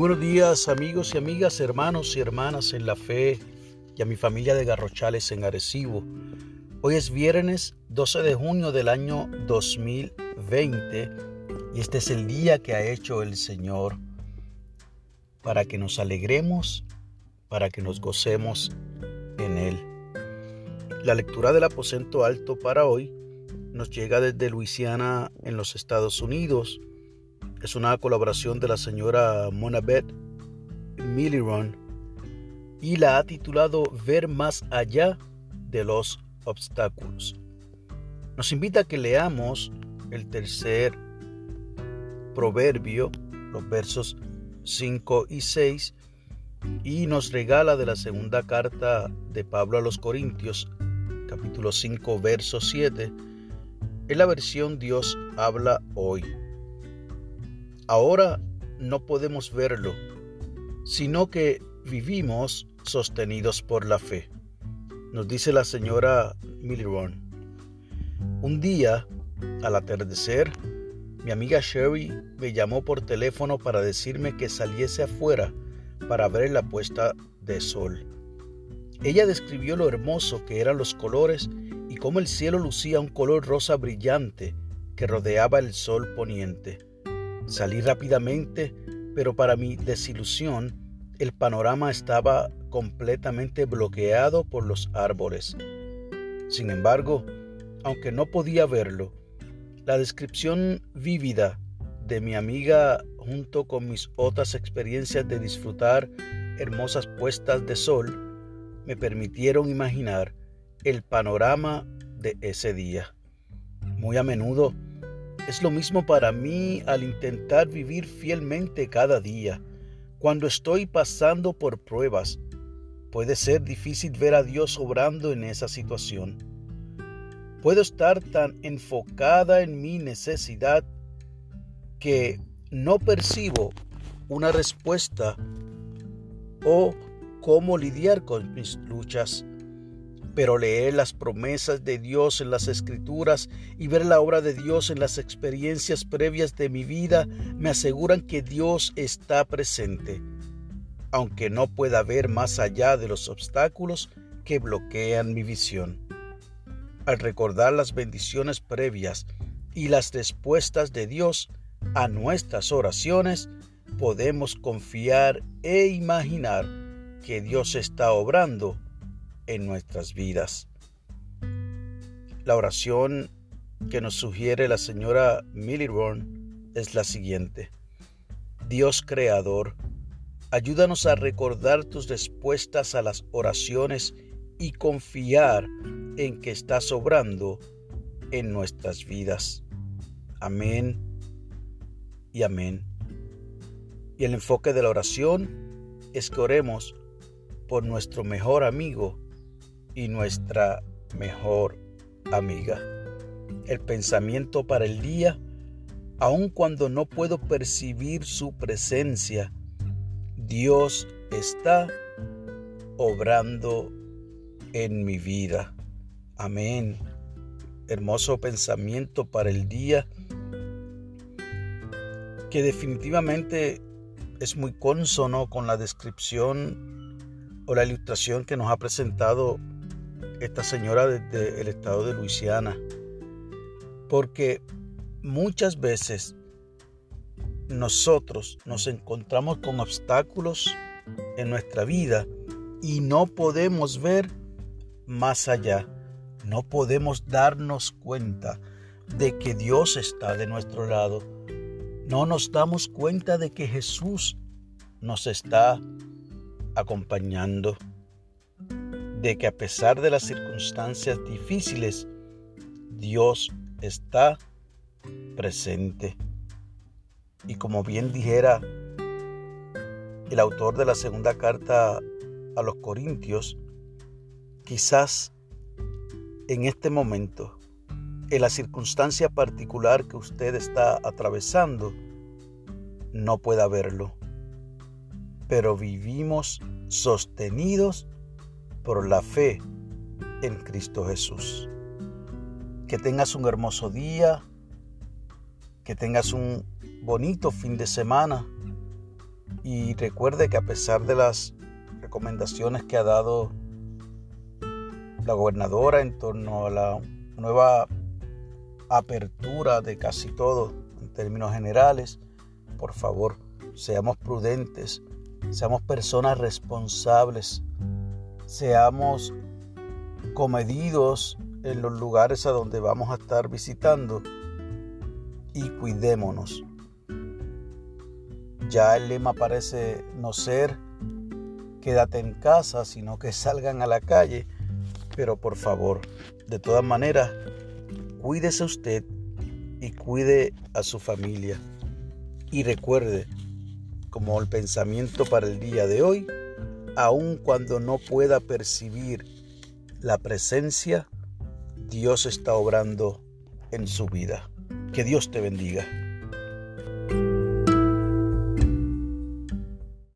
Buenos días amigos y amigas, hermanos y hermanas en la fe y a mi familia de Garrochales en Arecibo. Hoy es viernes 12 de junio del año 2020 y este es el día que ha hecho el Señor para que nos alegremos, para que nos gocemos en Él. La lectura del aposento alto para hoy nos llega desde Luisiana en los Estados Unidos es una colaboración de la señora Monabeth Milliron y la ha titulado Ver más allá de los obstáculos. Nos invita a que leamos el tercer proverbio, los versos 5 y 6, y nos regala de la segunda carta de Pablo a los Corintios, capítulo 5, verso 7, en la versión Dios habla hoy. Ahora no podemos verlo, sino que vivimos sostenidos por la fe, nos dice la señora Milliron. Un día, al atardecer, mi amiga Sherry me llamó por teléfono para decirme que saliese afuera para ver la puesta de sol. Ella describió lo hermoso que eran los colores y cómo el cielo lucía un color rosa brillante que rodeaba el sol poniente. Salí rápidamente, pero para mi desilusión, el panorama estaba completamente bloqueado por los árboles. Sin embargo, aunque no podía verlo, la descripción vívida de mi amiga junto con mis otras experiencias de disfrutar hermosas puestas de sol me permitieron imaginar el panorama de ese día. Muy a menudo es lo mismo para mí al intentar vivir fielmente cada día. Cuando estoy pasando por pruebas, puede ser difícil ver a Dios obrando en esa situación. Puedo estar tan enfocada en mi necesidad que no percibo una respuesta o cómo lidiar con mis luchas pero leer las promesas de Dios en las escrituras y ver la obra de Dios en las experiencias previas de mi vida me aseguran que Dios está presente, aunque no pueda ver más allá de los obstáculos que bloquean mi visión. Al recordar las bendiciones previas y las respuestas de Dios a nuestras oraciones, podemos confiar e imaginar que Dios está obrando en nuestras vidas. La oración que nos sugiere la señora Milliborn es la siguiente. Dios Creador, ayúdanos a recordar tus respuestas a las oraciones y confiar en que estás obrando en nuestras vidas. Amén y amén. Y el enfoque de la oración es que oremos por nuestro mejor amigo y nuestra mejor amiga. El pensamiento para el día, aun cuando no puedo percibir su presencia, Dios está obrando en mi vida. Amén. Hermoso pensamiento para el día que definitivamente es muy consono con la descripción o la ilustración que nos ha presentado esta señora desde el estado de Luisiana. Porque muchas veces nosotros nos encontramos con obstáculos en nuestra vida y no podemos ver más allá. No podemos darnos cuenta de que Dios está de nuestro lado. No nos damos cuenta de que Jesús nos está acompañando de que a pesar de las circunstancias difíciles, Dios está presente. Y como bien dijera el autor de la segunda carta a los Corintios, quizás en este momento, en la circunstancia particular que usted está atravesando, no pueda verlo. Pero vivimos sostenidos por la fe en Cristo Jesús. Que tengas un hermoso día, que tengas un bonito fin de semana Y recuerde que a pesar de las recomendaciones que ha dado la gobernadora en torno a la nueva apertura de casi todo en términos generales, por favor, seamos prudentes, seamos personas responsables, seamos comedidos en los lugares a donde vamos a estar visitando y cuidémonos. Ya el lema parece no ser quédate en casa, sino que salgan a la calle. Pero por favor, de todas maneras, cuídese usted y cuide a su familia. Y recuerde, como el pensamiento para el día de hoy, aun cuando no pueda percibir la presencia, Dios está obrando en su vida. Que Dios te bendiga.